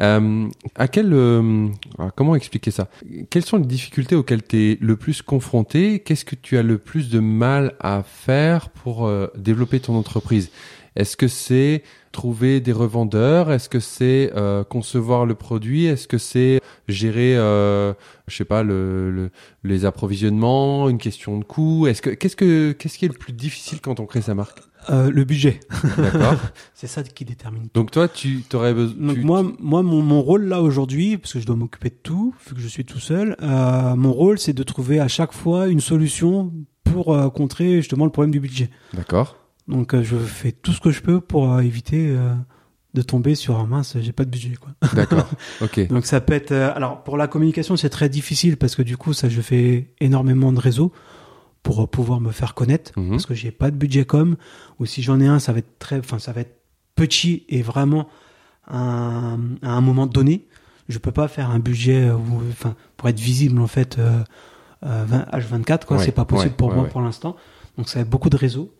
Euh, à quel, euh, ah, comment expliquer ça? Quelles sont les difficultés auxquelles tu es le plus confronté? Qu'est-ce que tu as le plus de mal à faire pour euh, développer ton entreprise? Est-ce que c'est trouver des revendeurs? Est-ce que c'est euh, concevoir le produit? Est-ce que c'est gérer, euh, je sais pas, le, le- les approvisionnements, une question de coût? Est-ce que qu'est-ce que qu'est-ce qui est le plus difficile quand on crée sa marque? Euh, le budget. D'accord. C'est ça qui détermine. Donc toi, tu t'aurais besoin. Donc moi, moi, mon, mon rôle là aujourd'hui, parce que je dois m'occuper de tout, vu que je suis tout seul, euh, mon rôle c'est de trouver à chaque fois une solution pour euh, contrer justement le problème du budget. D'accord. Donc euh, je fais tout ce que je peux pour euh, éviter euh, de tomber sur un mince, j'ai pas de budget quoi. D'accord. Ok. Donc ça peut être, alors pour la communication c'est très difficile parce que du coup ça je fais énormément de réseaux pour pouvoir me faire connaître Mhm. parce que j'ai pas de budget com ou si j'en ai un ça va être très enfin ça va être petit et vraiment un, à un moment donné je peux pas faire un budget où, enfin pour être visible en fait euh, euh, 20 H24 quoi Ouais, c'est pas possible ouais, pour ouais, moi pour l'instant donc ça va être beaucoup de réseaux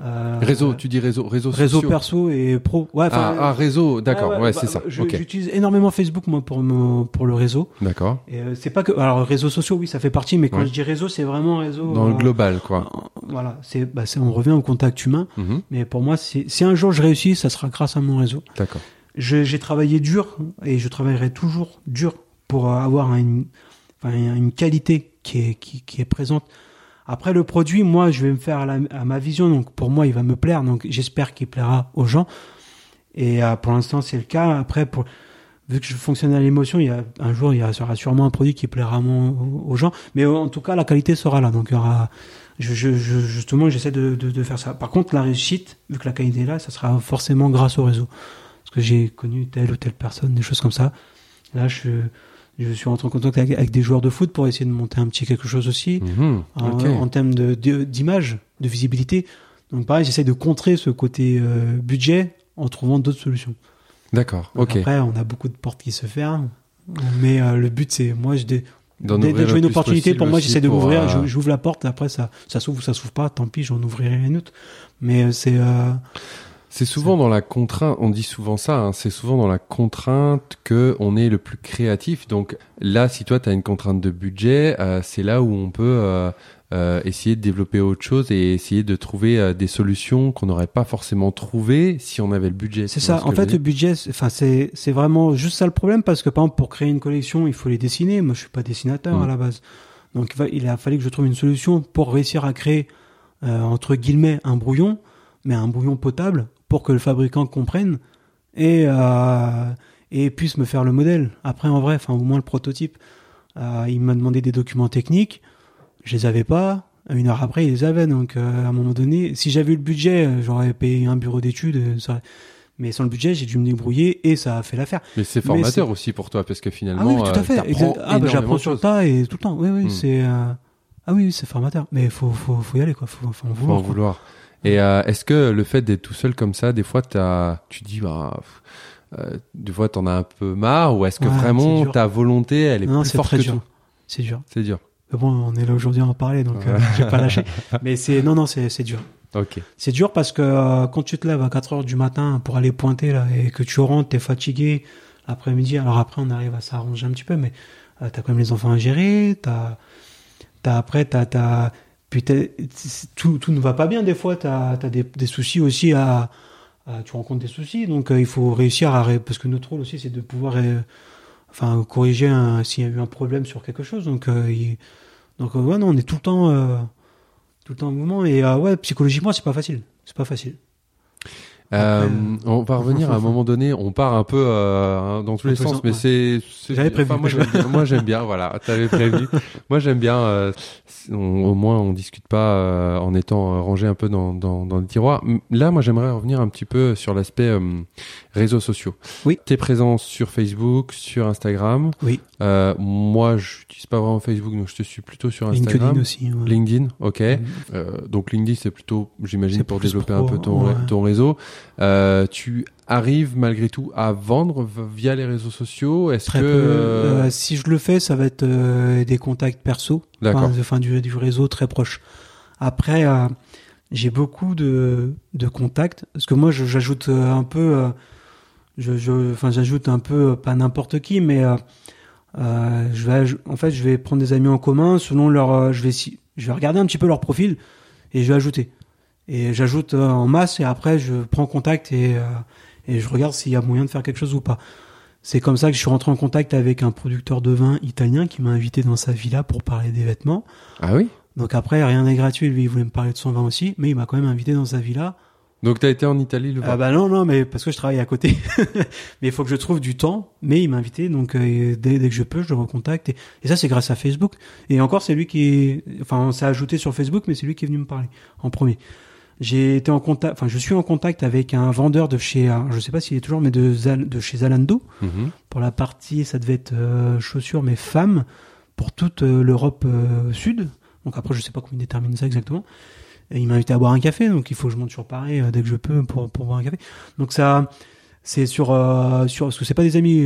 Euh, Réseau, tu dis réseau, réseau, réseau sociaux. perso et pro ouais Ah, ah, réseau, d'accord, ouais, ouais, ouais, c'est bah, ça. j'utilise énormément Facebook moi pour me- pour le réseau d'accord. et euh, c'est pas que alors réseaux sociaux oui ça fait partie mais quand je dis réseau c'est vraiment réseau Dans le euh, global, quoi. voilà c'est bah, c'est- on revient au contact humain Mhm, mais pour moi si un jour je réussis ça sera grâce à mon réseau D'accord. J'ai travaillé dur et je travaillerai toujours dur pour avoir une une qualité qui est qui, qui est présente après le produit moi je vais me faire à, la- à ma vision donc pour moi il va me plaire donc j'espère qu'il plaira aux gens et euh, pour l'instant c'est le cas après pour vu que je fonctionne à l'émotion, il y a un jour il y sera sûrement un produit qui plaira aux, gens, mais en tout cas la qualité sera là. Donc il y aura, je, je- justement j'essaie de, de, de faire ça. Par contre la réussite, vu que la qualité est là, ça sera forcément grâce au réseau, parce que j'ai connu telle ou telle personne, des choses comme ça. Là je je suis rentré en contact avec, avec des joueurs de foot pour essayer de monter un petit quelque chose aussi Mhm, en, termes de- de- d'image, de, visibilité. Donc pareil, j'essaie de contrer ce côté euh, budget en trouvant d'autres solutions. D'accord, ok. Après, on a beaucoup de portes qui se ferment. Mais euh, le but, c'est moi, je dé... Dès, que je une opportunité, pour moi, j'essaie de m'ouvrir. euh, J'ouvre la porte. Après, ça, ça s'ouvre ou ça s'ouvre pas. Tant pis, j'en ouvrirai une autre. Mais euh, c'est C'est souvent dans la contrainte, on dit souvent ça, hein, c'est souvent dans la contrainte que on est le plus créatif. Donc là, si toi, tu as une contrainte de budget, euh, c'est là où on peut euh, euh, essayer de développer autre chose et essayer de trouver des solutions qu'on n'aurait pas forcément trouvées si on avait le budget. C'est ça. En fait, le budget, c'est- enfin, c'est, c'est vraiment juste ça le problème parce que par exemple, pour créer une collection, il faut les dessiner. Moi, je suis pas dessinateur à la base. Donc, il a fallu que je trouve une solution pour réussir à créer, entre guillemets, un brouillon, mais un brouillon potable pour que le fabricant comprenne et, euh, et puisse me faire le modèle. Après, en vrai, enfin, au moins le prototype. Euh, il m'a demandé des documents techniques. Je les avais pas. Une heure après, il les avait. Donc, euh, à un moment donné, si j'avais eu le budget, j'aurais payé un bureau d'études. ça- Mais sans le budget, j'ai dû me débrouiller et ça a fait l'affaire. Mais c'est Mais formateur aussi pour toi parce que Ah finalement, oui, tout à fait. t'apprends Exact- Ah, bah, j'apprends sur le tas et tout le temps. Oui, oui, Mm. c'est. Ah oui, c'est formateur. Mais faut, faut, faut y aller, quoi. Faut, faut en Faut vouloir. Et euh, est-ce que le fait d'être tout seul comme ça, des fois, t'as, tu dis, bah, euh, des fois, t'en as un peu marre, ou est-ce que Ouais, vraiment ta volonté, elle est Non, plus c'est forte très que dur. tout C'est dur. C'est dur. Mais bon, on est là aujourd'hui à en parler, donc euh, Ouais. j'ai pas lâché. Mais c'est non, non, c'est dur. Ok. C'est dur parce que euh, quand tu te lèves à 4 heures du matin pour aller pointer là et que tu rentres, t'es fatigué l'après-midi. Alors après, on arrive à s'arranger un petit peu, mais euh, t'as quand même les enfants à gérer. T'as, t'as après, t'as, t'as, puis tout, tout ne va pas bien des fois. T'as, t'as des, des soucis aussi à, à- tu rencontres des soucis, donc euh, il faut réussir à, parce que notre rôle aussi, c'est de pouvoir, euh, enfin, corriger s'il y a eu un problème sur quelque chose. Donc, euh, il- donc ouais, non, on est tout le temps. tout le temps en mouvement et ouais psychologiquement c'est pas facile c'est pas facile Euh, on va revenir à un moment donné. On part un peu euh, dans tous les sens, mais ouais. c'est. c'est- J'avais prévu. enfin, moi, j'aime bien, moi, j'aime bien. Voilà, t'avais prévu. moi, j'aime bien. euh, on- au moins, on discute pas euh, en étant euh, rangé un peu dans, dans, dans le tiroir. Là, moi, j'aimerais revenir un petit peu sur l'aspect euh, réseaux sociaux. Oui. T'es présent sur Facebook, sur Instagram. oui Euh, moi, je n'utilise pas vraiment Facebook, donc je te suis plutôt sur Instagram. LinkedIn aussi ouais. LinkedIn, ok. Euh, donc LinkedIn, c'est plutôt, j'imagine, pour développer pro, un peu ton, ouais. ton réseau. Euh, tu arrives malgré tout à vendre via les réseaux sociaux? Est-ce très que peu. euh, Euh, si je le fais ça va être euh, des contacts perso. Enfin, du, du réseau très proche. Après j'ai beaucoup de, de contacts. Parce que moi j'ajoute un peu je, enfin j'ajoute un peu pas n'importe qui mais je vais en fait je vais prendre des amis en commun selon leur je vais je vais regarder un petit peu leur profil et je vais ajouter et j'ajoute euh, en masse et après je prends contact et euh, et je regarde s'il y a moyen de faire quelque chose ou pas c'est comme ça que je suis rentré en contact avec un producteur de vin italien qui m'a invité dans sa villa pour parler des vêtements Ah oui? Donc après rien n'est gratuit lui il voulait me parler de son vin aussi mais il m'a quand même invité dans sa villa Donc tu as été en Italie le ah bah non, non, mais parce que je travaille à côté. mais il faut que je trouve du temps. Mais il m'a invité, donc euh, dès, dès que je peux, je le recontacte. Et, et ça, c'est grâce à Facebook. Et encore, c'est lui qui, enfin, on s'est ajouté sur Facebook, mais c'est lui qui est venu me parler en premier. J'ai été en contact, enfin, je suis en contact avec un vendeur de chez, euh, je sais pas s'il est toujours, mais de, Zal- de chez Zalando Mhm. pour la partie, ça devait être euh, chaussures, mais femmes pour toute euh, l'Europe euh, sud. Donc après, je sais pas comment il détermine ça exactement. Et il m'a invité à boire un café, donc il faut que je monte sur Paris dès que je peux pour, pour boire un café. Donc ça, c'est sur sur parce que c'est pas des amis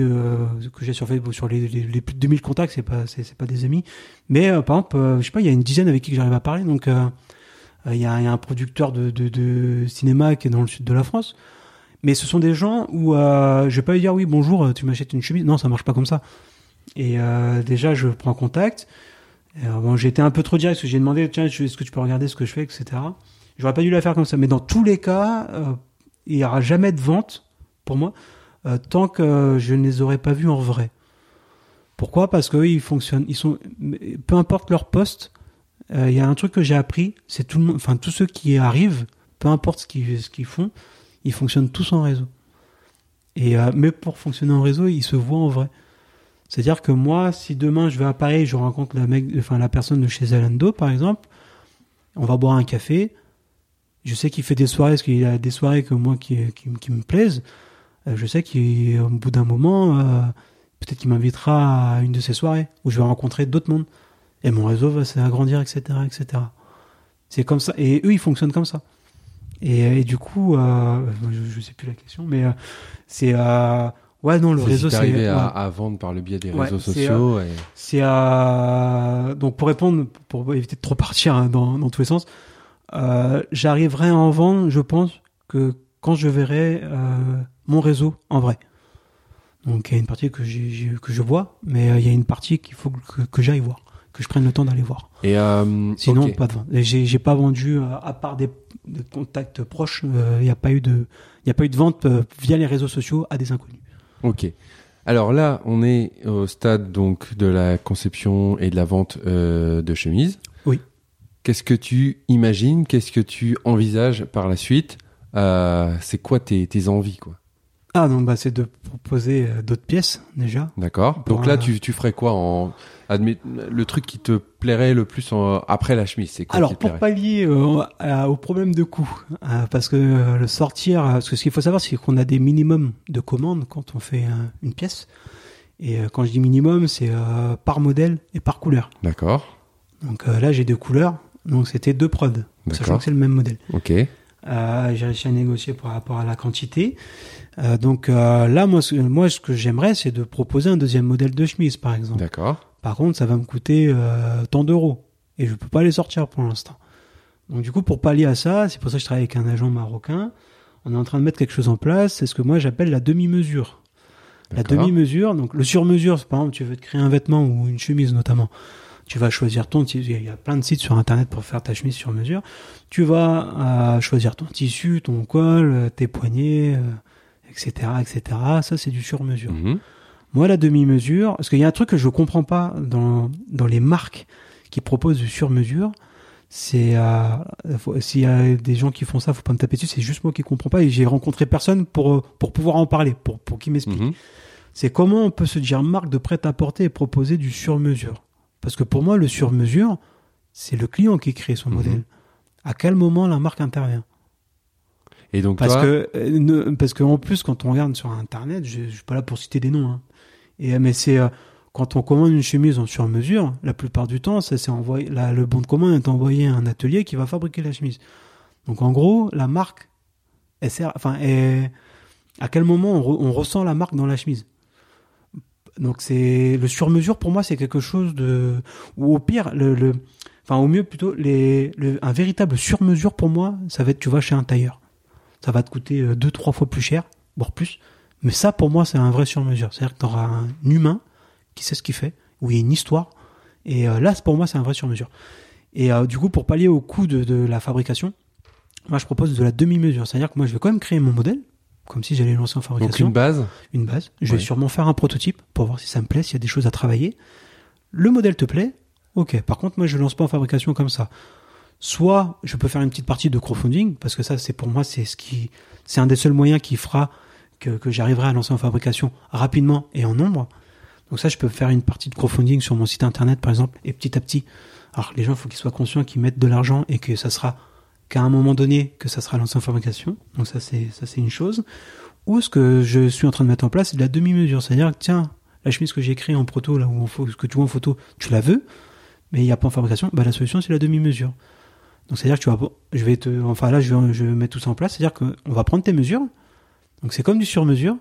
que j'ai sur Facebook, sur les, les, les plus de 2000 contacts, c'est pas c'est pas des amis. Mais par exemple, je sais pas, il y a une dizaine avec qui j'arrive à parler. Donc il y, a, il y a un producteur de, cinéma qui est dans le sud de la France. Mais ce sont des gens où euh, je vais pas lui dire oui bonjour, euh, tu m'achètes une chemise. Non, ça marche pas comme ça. Et euh, déjà, je prends contact. Euh, j'ai été un peu trop direct parce que j'ai demandé tiens, est-ce que tu peux regarder ce que je fais, etc. J'aurais pas dû la faire comme ça. Mais dans tous les cas, euh, il y aura jamais de vente pour moi euh, tant que je ne les aurais pas vus en vrai. Pourquoi? Parce qu'eux, ils fonctionnent, ils sont, peu importe leur poste, euh, il y a un truc que j'ai appris, c'est tout enfin tous ceux qui arrivent, peu importe ce qu'ils font, ils fonctionnent tous en réseau. Et euh, mais pour fonctionner en réseau, ils se voient en vrai. C'est-à-dire que moi, si demain je vais à Paris, je rencontre la mec, enfin la personne de chez Zalando par exemple, on va boire un café. Je sais qu'il fait des soirées, parce qu'il a des soirées que moi qui, me plaisent. Euh, je sais qu'au bout d'un moment, euh, peut-être qu'il m'invitera à une de ses soirées où je vais rencontrer d'autres mondes. Et mon réseau va s'agrandir, etc., etc. C'est comme ça. Et eux, ils fonctionnent comme ça. Et, et du coup, euh, je, je sais plus la question, mais euh, c'est euh, ouais non le réseau c'est ouais. à, à vendre par le biais des Ouais, réseaux sociaux. et... C'est euh, donc pour répondre, pour éviter de trop partir hein, dans, dans tous les sens, euh, j'arriverai à en vendre, je pense, que quand je verrai euh, mon réseau en vrai. Donc il y a une partie que, j'ai- que je vois, mais euh, il y a une partie qu'il faut que, que j'aille voir, que je prenne le temps d'aller voir. Et euh, Sinon, ok. pas de vente. J'ai pas vendu, euh, à part des, des contacts proches, il n'y a pas eu de, il a pas eu de vente euh, via les réseaux sociaux à des inconnus. Ok. Alors là, on est au stade donc de la conception et de la vente euh, de chemises. Oui. Qu'est-ce que tu imagines? Qu'est-ce que tu envisages par la suite? Euh, C'est quoi tes, tes envies, quoi? Ah donc bah c'est de proposer euh, d'autres pièces déjà. D'accord. Donc là, un- tu, tu ferais quoi en admet- le truc qui te plairait le plus en- après la chemise C'est quoi Alors pour pallier euh, à- au problème de coût, euh, parce que euh, le sortir, euh, parce que ce qu'il faut savoir c'est qu'on a des minimums de commandes quand on fait une pièce. Et quand je dis minimum, c'est par modèle et par couleur. D'accord. Donc là j'ai deux couleurs, donc c'était deux prods, sachant que c'est le même modèle. Ok. Euh, j'ai réussi à négocier par rapport à la quantité. Euh, donc euh, là, moi, ce, moi, ce que j'aimerais, c'est de proposer un deuxième modèle de chemise, par exemple. D'accord. Par contre, ça va me coûter euh, tant d'euros et je peux pas les sortir pour l'instant. Donc du coup, pour pallier à ça, c'est pour ça que je travaille avec un agent marocain. On est en train de mettre quelque chose en place. C'est ce que moi j'appelle la demi-mesure. La demi-mesure, donc le sur-mesure, c'est par exemple, tu veux te créer un vêtement ou une chemise notamment. Tu vas choisir ton tissu. Il y a plein de sites sur internet pour faire ta chemise sur mesure. Tu vas euh, choisir ton tissu, ton col, euh, tes poignets, euh, etc., etc. Ça, c'est du sur-mesure. Mhm. Moi, la demi-mesure, parce qu'il y a un truc que je comprends pas dans, dans les marques qui proposent du sur-mesure, c'est euh, s'il y a des gens qui font ça, faut pas me taper dessus. C'est juste moi qui comprends pas et j'ai rencontré personne pour pour pouvoir en parler, pour pour qui m'explique. Mhm. C'est comment on peut se dire marque de prêt-à-porter et proposer du sur-mesure? Parce que pour moi, le sur-mesure, c'est le client qui crée son Mhm. modèle. À quel moment la marque intervient? Et donc parce toi, que euh, ne- parce que en plus quand on regarde sur internet, je, je suis pas là pour citer des noms, hein. Et euh, mais c'est euh, quand on commande une chemise en sur mesure, la plupart du temps, ça c'est envoyé, le bon de commande est envoyé à un atelier qui va fabriquer la chemise. Donc en gros, la marque, elle sert, enfin, à quel moment on, re- on ressent la marque dans la chemise? Donc c'est le sur mesure pour moi, c'est quelque chose de, ou au pire, le, enfin au mieux plutôt, les, le- un véritable sur mesure pour moi, ça va être, tu vas chez un tailleur ça va te coûter euh, deux, trois fois plus cher, voire plus. Mais ça, pour moi, c'est un vrai sur-mesure. C'est-à-dire que tu auras un humain qui sait ce qu'il fait, où il y a une histoire. Et euh, là, pour moi, c'est un vrai sur-mesure. Et euh, du coup, pour pallier au coût de, de la fabrication, moi, je propose de la demi-mesure. C'est-à-dire que moi, je vais quand même créer mon modèle, comme si j'allais le lancer en donc fabrication une base. une base. Je Ouais. vais sûrement faire un prototype pour voir si ça me plaît, s'il y a des choses à travailler. Le modèle te plaît Ok. Par contre, moi, je lance pas en fabrication comme ça. Soit je peux faire une petite partie de crowdfunding, parce que ça, c'est pour moi, c'est ce qui, c'est un des seuls moyens qui fera que, j'arriverai à lancer en fabrication rapidement et en nombre. Donc ça, je peux faire une partie de crowdfunding sur mon site internet, par exemple, et petit à petit. Alors, les gens, il faut qu'ils soient conscients qu'ils mettent de l'argent et que ça sera qu'à un moment donné que ça sera lancé en fabrication. Donc ça, c'est ça, c'est une chose. Ou ce que je suis en train de mettre en place, c'est de la demi-mesure. C'est-à-dire tiens, la chemise que j'ai créée en proto, là où faut, ce que tu vois en photo, tu la veux, mais il n'y a pas en fabrication, bah, la solution, c'est la demi-mesure. Donc, c'est-à-dire que tu vas, je vais te, enfin là, je vais, je vais mettre tout ça en place. C'est-à-dire qu'on va prendre tes mesures. Donc, c'est comme du sur-mesure,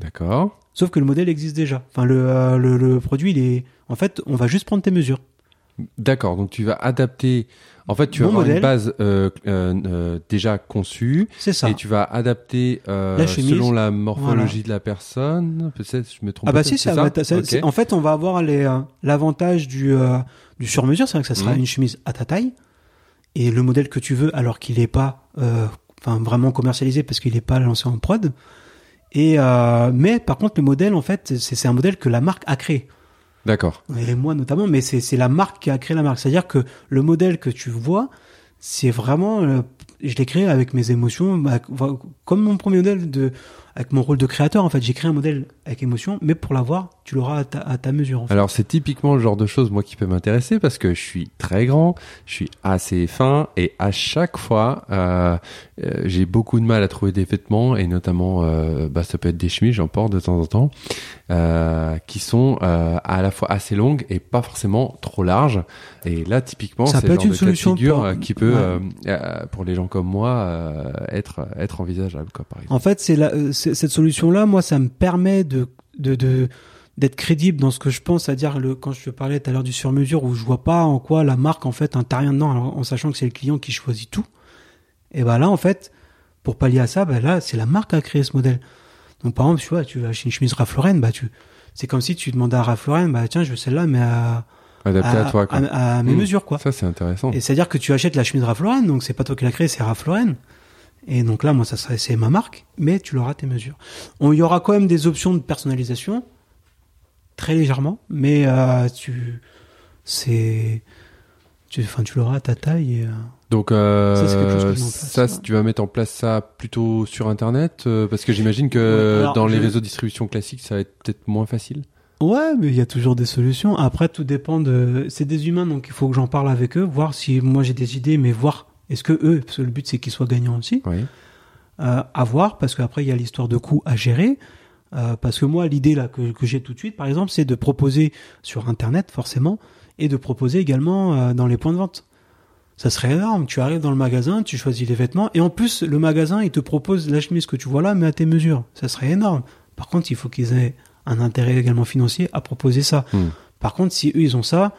D'accord. sauf que le modèle existe déjà. Enfin, le, euh, le, le produit, il est, en fait, on va juste prendre tes mesures. D'accord. Donc tu vas adapter. En fait, tu vas avoir une base euh, euh, déjà conçue C'est ça. et tu vas adapter La selon la morphologie de la personne. Peut-être, je me trompe. Ah bah si, ça, ça- en fait, on va avoir l'avantage du, du sur-mesure, c'est vrai que ça sera Mhm. une chemise à ta taille et le modèle que tu veux, alors qu'il n'est pas, enfin vraiment commercialisé parce qu'il n'est pas lancé en prod. Et euh, mais par contre, le modèle, en fait, c'est, un modèle que la marque a créé. D'accord. Et moi notamment, mais c'est, c'est la marque qui a créé la marque. C'est-à-dire que le modèle que tu vois, c'est vraiment, euh, je l'ai créé avec mes émotions, comme mon premier modèle de, avec mon rôle de créateur. En fait, j'ai créé un modèle avec émotion, mais pour l'avoir, tu l'auras à ta, à ta mesure. En fait. Alors c'est typiquement le genre de choses moi qui peut m'intéresser parce que je suis très grand, je suis assez fin et à chaque fois euh, euh, j'ai beaucoup de mal à trouver des vêtements et notamment euh, bah, ça peut être des chemises j'en porte de temps en temps qui sont à la fois assez longues et pas forcément trop larges et là typiquement Ça c'est peut le être genre une de solution figure pour- qui peut Ouais. pour les gens comme moi être être envisageable quoi par exemple. En fait, c'est la, cette solution-là, moi, ça me permet de, de, de d'être crédible dans ce que je pense, c'est-à-dire le quand je te parlais tout à l'heure du sur-mesure où je vois pas en quoi la marque en fait intervient dedans, alors, en sachant que c'est le client qui choisit tout. Et ben là, en fait, pour pallier à ça, ben là, c'est la marque qui a créé ce modèle. Donc par exemple, tu vois, tu vas acheter une chemise Ralph Lauren, bah tu, c'est comme si tu demandais à Ralph Lauren, bah tiens, je veux celle-là, mais à, Adapté à, toi, quoi. à, à mes Mm. mesures, quoi. Ça, c'est intéressant. Et c'est-à-dire que tu achètes la chemise Ralph Lauren, donc c'est pas toi qui l'as créée, c'est Ralph Lauren. Et donc là, moi, ça serait, c'est ma marque, mais tu l'auras tes mesures. On, il y aura quand même des options de personnalisation, très légèrement, mais euh, tu, c'est, tu, enfin, tu l'auras à ta taille. Et, euh, Donc, euh, Ça, que ça, tu vas mettre en place ça plutôt sur Internet, euh, parce que j'imagine que alors, dans les réseaux de distribution classiques, ça va être peut-être moins facile. Ouais, mais il y a toujours des solutions. Après, tout dépend de. C'est des humains, donc il faut que j'en parle avec eux, voir si moi j'ai des idées, mais voir est-ce que eux, parce que le but c'est qu'ils soient gagnants aussi, Oui. euh, à voir, parce qu'après il y a l'histoire de coûts à gérer. Euh, parce que moi, l'idée là que, que j'ai tout de suite, par exemple, c'est de proposer sur Internet forcément, et de proposer également euh, dans les points de vente. Ça serait énorme. Tu arrives dans le magasin, tu choisis les vêtements, et en plus le magasin il te propose la chemise que tu vois là, mais à tes mesures. Ça serait énorme. Par contre, il faut qu'ils aient un intérêt également financier à proposer ça. Hmm. Par contre, si eux ils ont ça,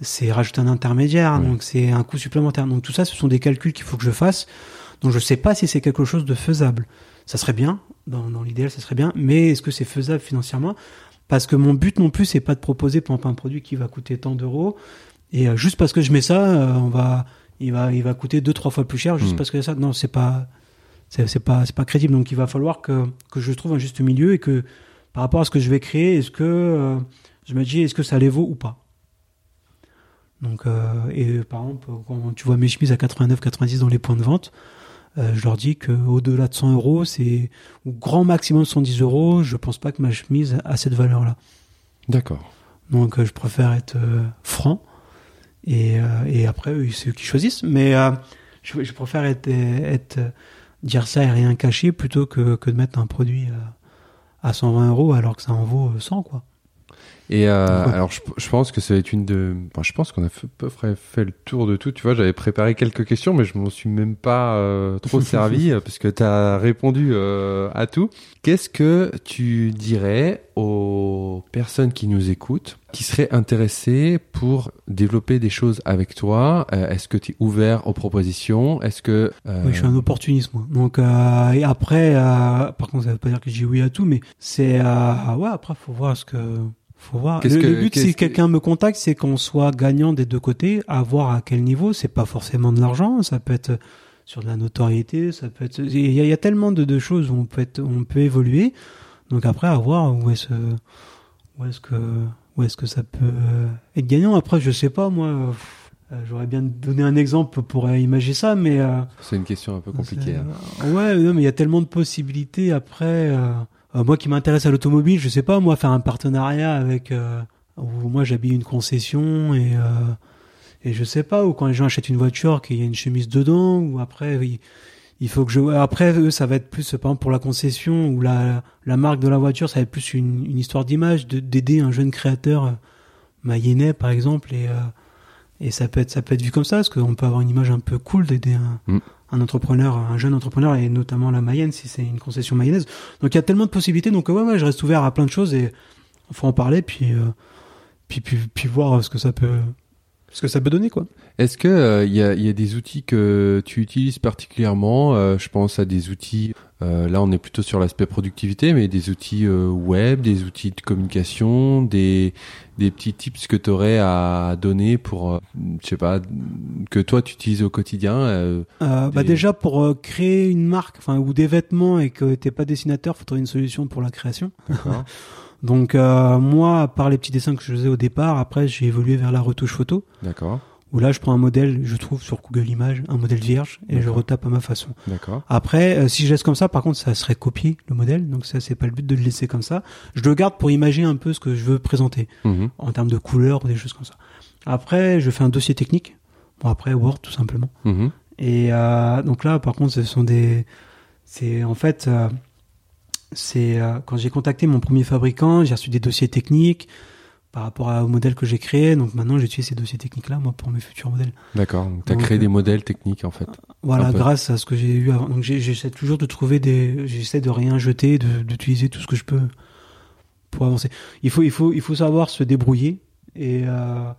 c'est rajouter un intermédiaire, Ouais. donc c'est un coût supplémentaire. Donc tout ça, ce sont des calculs qu'il faut que je fasse. Donc je sais pas si c'est quelque chose de faisable. Ça serait bien, dans, dans l'idéal, ça serait bien, mais est-ce que c'est faisable financièrement? Parce que mon but non plus, c'est pas de proposer par exemple, un produit qui va coûter tant d'euros et euh, juste parce que je mets ça, euh, on va, il va, il va coûter deux trois fois plus cher juste Hmm. parce que ça. Non, c'est pas, c'est c'est pas, c'est pas crédible. Donc il va falloir que que je trouve un juste milieu et que par rapport à ce que je vais créer, est-ce que euh, je me dis est-ce que ça les vaut ou pas? Donc euh, et par exemple quand tu vois mes chemises à 89-90 dans les points de vente, euh, je leur dis que au-delà de 100 euros, c'est au grand maximum 110 euros. Je pense pas que ma chemise a cette valeur-là. D'accord. Donc euh, je préfère être euh, franc et, euh, et après eux, c'est eux qui choisissent. Mais euh, je, je préfère être, être dire ça et rien cacher plutôt que, que de mettre un produit à 120 euros alors que ça en vaut euh, 100 quoi. Et euh, alors, je, je pense que ça va être une de. Bon, je pense qu'on a fait, peu près fait le tour de tout. Tu vois, j'avais préparé quelques questions, mais je m'en suis même pas euh, trop servi euh, parce que tu as répondu euh, à tout. Qu'est-ce que tu dirais aux personnes qui nous écoutent, qui seraient intéressées pour développer des choses avec toi? Euh, Est-ce que tu es ouvert aux propositions? Est-ce que euh, Oui, je suis un opportuniste moi. Donc euh, et après, euh, par contre, ça veut pas dire que je dis oui à tout, mais c'est euh, ouais. Après, faut voir ce que faut voir. Le, que- le but, si que- quelqu'un me contacte, c'est qu'on soit gagnant des deux côtés, à voir à quel niveau. C'est pas forcément de l'argent, ça peut être sur de la notoriété, ça peut être. Il y a, il y a tellement de, de choses où on peut être, on peut évoluer. Donc après, à voir où est-ce où est-ce que où est-ce que ça peut euh, être gagnant. Après, je sais pas moi. euh, J'aurais bien donné un exemple pour imaginer ça, mais euh, c'est une question un peu compliquée hein. Ouais, non, mais il y a tellement de possibilités après. Euh, moi qui m'intéresse à l'automobile, je sais pas, moi faire un partenariat avec. Euh, où moi j'habille une concession et. Euh, et je sais pas, ou quand les gens achètent une voiture, qu'il y a une chemise dedans, ou après, oui, il faut que je. Après, eux, ça va être plus, par exemple, pour la concession ou la, la marque de la voiture, ça va être plus une, une histoire d'image, de- d'aider un jeune créateur mayennais, par exemple, et. Et ça peut être ça peut être vu comme ça parce qu'on peut avoir une image un peu cool d'aider un, Mm. Un entrepreneur un jeune entrepreneur et notamment la Mayenne si c'est une concession mayonnaise. Donc il y a tellement de possibilités. Donc ouais, ouais je reste ouvert à plein de choses et faut en parler puis euh, puis, puis voir ce que ça peut ce que ça peut donner quoi. Est-ce que euh, il y, a, y a des outils que tu utilises particulièrement? Euh, Je pense à des outils. Euh, là, on est plutôt sur l'aspect productivité, mais des outils euh, web, des outils de communication, des des petits tips que tu aurais à donner pour, euh, je sais pas, que toi tu utilises au quotidien. euh, Euh, bah Des- déjà pour créer une marque enfin ou des vêtements et que t'es pas dessinateur faut trouver une solution pour la création D'accord. donc euh, moi à part les petits dessins que je faisais au départ après j'ai évolué vers la retouche photo D'accord. Où là je prends un modèle je trouve sur Google Images un modèle vierge et je retape à ma façon D'accord. Après, euh, si je laisse comme ça, par contre, ça serait copier le modèle. Donc ça, c'est pas le but de le laisser comme ça. Je le garde pour imaginer un peu ce que je veux présenter Mhm. en termes de couleurs ou des choses comme ça. Après, je fais un dossier technique. Bon, après Word tout simplement. Mhm. Et euh, donc là, par contre, ce sont des, c'est en fait, euh, c'est quand j'ai contacté mon premier fabricant, j'ai reçu des dossiers techniques par rapport à- au modèle que j'ai créé. Donc maintenant, j'utilise ces dossiers techniques-là, moi, pour mes futurs modèles. D'accord. Donc, tu as Donc, créé euh, des modèles techniques en fait. Voilà, grâce à ce que j'ai eu avant. Donc j'ai- j'essaie toujours de trouver des, j'essaie de rien jeter, d'utiliser tout ce que je peux pour avancer. Il faut, il faut, il faut savoir se débrouiller. Et euh,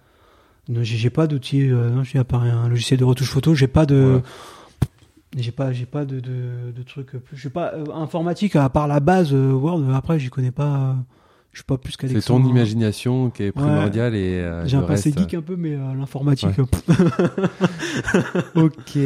j'ai j'ai pas d'outils. Euh, j'ai à part un logiciel de retouche photo, j'ai pas de, Voilà. j'ai pas, j'ai pas de, de, de trucs plus. J'ai pas euh, informatique à part la base euh, Word. Après, j'y connais pas. Je suis pas plus C'est qu'Alexandre. ton imagination qui est primordiale et euh, J'ai un passé reste, geek un peu, mais euh, l'informatique. Ouais. Ok.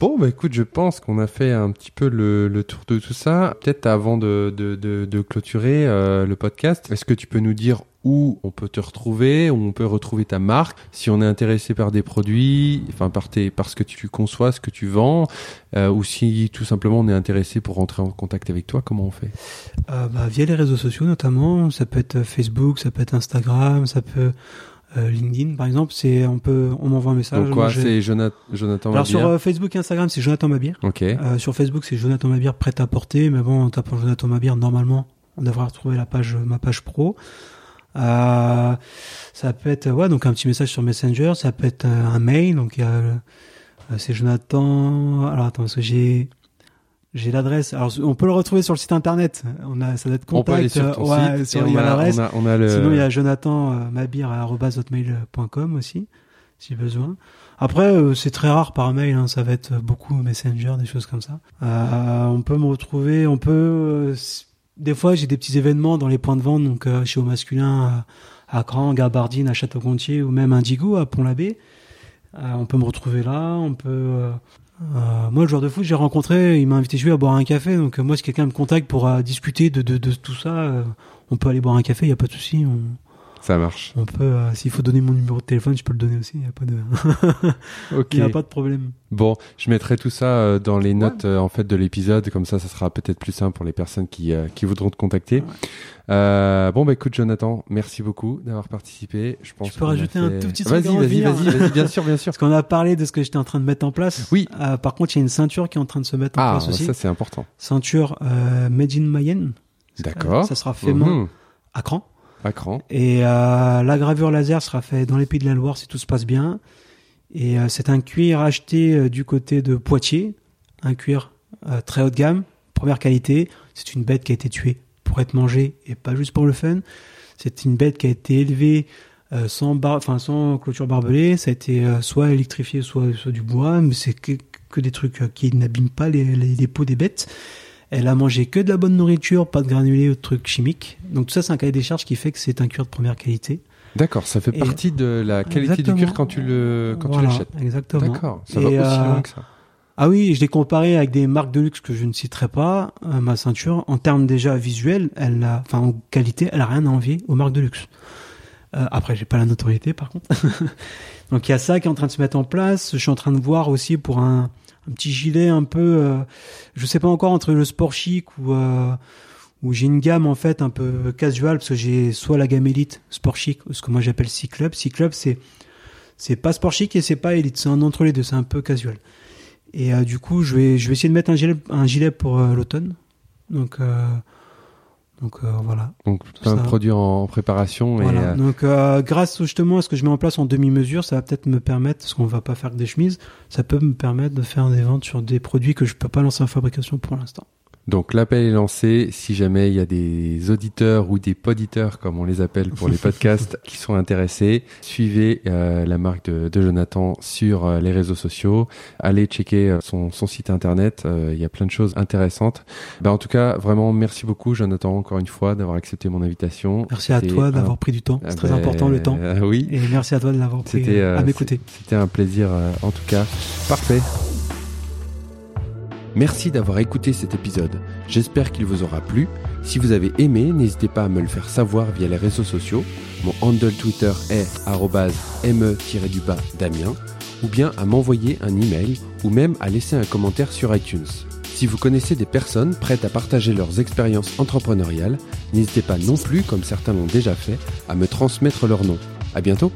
Bon, bah écoute, je pense qu'on a fait un petit peu le, le tour de tout ça. Peut-être avant de, de, de, de clôturer euh, le podcast, est-ce que tu peux nous dire où on peut te retrouver, où on peut retrouver ta marque, si on est intéressé par des produits, enfin par, tes, par ce que tu conçois, ce que tu vends, euh, ou si tout simplement on est intéressé pour rentrer en contact avec toi, comment on fait? Euh, bah, via les réseaux sociaux notamment, ça peut être Facebook, ça peut être Instagram, ça peut euh, LinkedIn par exemple. C'est on peut on m'envoie un message. Donc quoi, c'est Jonathan, Jonathan Alors sur euh, Facebook et Instagram, c'est Jonathan Mabir. Ok. Euh, sur Facebook, c'est Jonathan Mabir prêt à porter, mais bon, en tapant Jonathan Mabir, normalement, on devrait retrouver la page, ma page pro. Euh, ça peut être, ouais, donc un petit message sur Messenger, ça peut être euh, un mail, donc il y a, euh, c'est Jonathan. Alors attends, parce que j'ai, j'ai l'adresse. Alors on peut le retrouver sur le site internet. On a, ça doit être on peut aller contact. sur ton euh, ouais, site sur- et il y on a l'adresse. on on le... Sinon, il y a Jonathan euh, Mabir à arobase hotmail.com aussi, si besoin. Après, euh, c'est très rare par mail, hein, ça va être beaucoup Messenger, des choses comme ça. Euh, on peut me retrouver, on peut... euh, des fois, j'ai des petits événements dans les points de vente, donc euh, chez Au Masculin, à, à Cran, Gabardine, à Château-Gontier, ou même Indigo, à Pont-l'Abbé. Euh, on peut me retrouver là, on peut... euh, euh, moi, le joueur de foot, j'ai rencontré, il m'a invité jouer à boire un café. Donc, euh, moi, si quelqu'un me contacte pour euh, discuter de, de, de tout ça, on peut aller boire un café, il n'y a pas de souci. On, Ça marche. on peut, euh, s'il faut donner mon numéro de téléphone, je peux le donner aussi. Il n'y a pas de, Ok. il y a pas de problème. Bon, je mettrai tout ça euh, dans les notes euh, en fait de l'épisode, comme ça, ça sera peut-être plus simple pour les personnes qui euh, qui voudront te contacter. Ouais. Euh, bon, bah écoute, Jonathan, merci beaucoup d'avoir participé. Je pense. Je peux rajouter un tout petit truc Vas-y, vas-y, vas-y, vas-y, bien sûr, bien sûr. Parce qu'on a parlé de ce que j'étais en train de mettre en place. Oui. Euh, par contre, il y a une ceinture qui est en train de se mettre en Ah, place aussi. ça c'est important. Ceinture euh, Made in Mayenne. D'accord. Ça sera fait main Mhm. à cran. Et euh, la gravure laser sera faite dans les Pays de la Loire si tout se passe bien. Et euh, c'est un cuir acheté euh, du côté de Poitiers, un cuir euh, très haut de gamme, première qualité. C'est une bête qui a été tuée pour être mangée et pas juste pour le fun. C'est une bête qui a été élevée euh, sans, bar enfin, sans clôture barbelée. Ça a été euh, soit électrifié, soit, soit du bois, mais c'est que, que des trucs euh, qui n'abîment pas les, les, les peaux des bêtes. Elle a mangé que de la bonne nourriture, pas de granulés ou de trucs chimiques. Donc tout ça, c'est un cahier des charges qui fait que c'est un cuir de première qualité. D'accord, ça fait Et- partie de la qualité Exactement. du cuir quand tu le quand Voilà, tu l'achètes. Exactement. D'accord, ça va aussi euh, loin que ça. Ah oui, je l'ai comparé avec des marques de luxe que je ne citerai pas. Euh, ma ceinture, en termes déjà visuels, elle a, enfin en qualité, elle a rien à envier aux marques de luxe. Euh, après, j'ai pas la notoriété par contre. Donc il y a ça qui est en train de se mettre en place. Je suis en train de voir aussi pour un, un petit gilet un peu, euh, je sais pas encore entre le sport chic ou euh, où j'ai une gamme en fait un peu casual parce que j'ai soit la gamme élite sport chic, ce que moi j'appelle C-Club. C-Club c'est c'est pas sport chic et c'est pas élite, c'est un entre les deux, c'est un peu casual. Et euh, du coup, je vais je vais essayer de mettre un gilet un gilet pour euh, l'automne. Donc euh, donc euh, voilà. Donc plein de produits en préparation et Voilà. euh, Donc euh, grâce justement à ce que je mets en place en demi-mesure, ça va peut-être me permettre, parce qu'on va pas faire que des chemises, ça peut me permettre de faire des ventes sur des produits que je peux pas lancer en fabrication pour l'instant. Donc l'appel est lancé. Si jamais il y a des auditeurs ou des poditeurs, comme on les appelle pour les podcasts, qui sont intéressés, suivez euh, la marque de, de Jonathan sur euh, les réseaux sociaux. Allez checker euh, son, son site internet. Euh, il y a plein de choses intéressantes. Ben, en tout cas, vraiment, merci beaucoup, Jonathan, encore une fois, d'avoir accepté mon invitation. Merci à toi un- d'avoir pris du temps, Ah c'est très ben, important le temps. oui. Et merci à toi de l'avoir pris C'était à m'écouter. C'était un plaisir euh, en tout cas. Parfait. Merci d'avoir écouté cet épisode. J'espère qu'il vous aura plu. Si vous avez aimé, n'hésitez pas à me le faire savoir via les réseaux sociaux. Mon handle Twitter est me-du-bas Damien ou bien à m'envoyer un email ou même à laisser un commentaire sur iTunes. Si vous connaissez des personnes prêtes à partager leurs expériences entrepreneuriales, n'hésitez pas non plus, comme certains l'ont déjà fait, à me transmettre leur nom. À bientôt!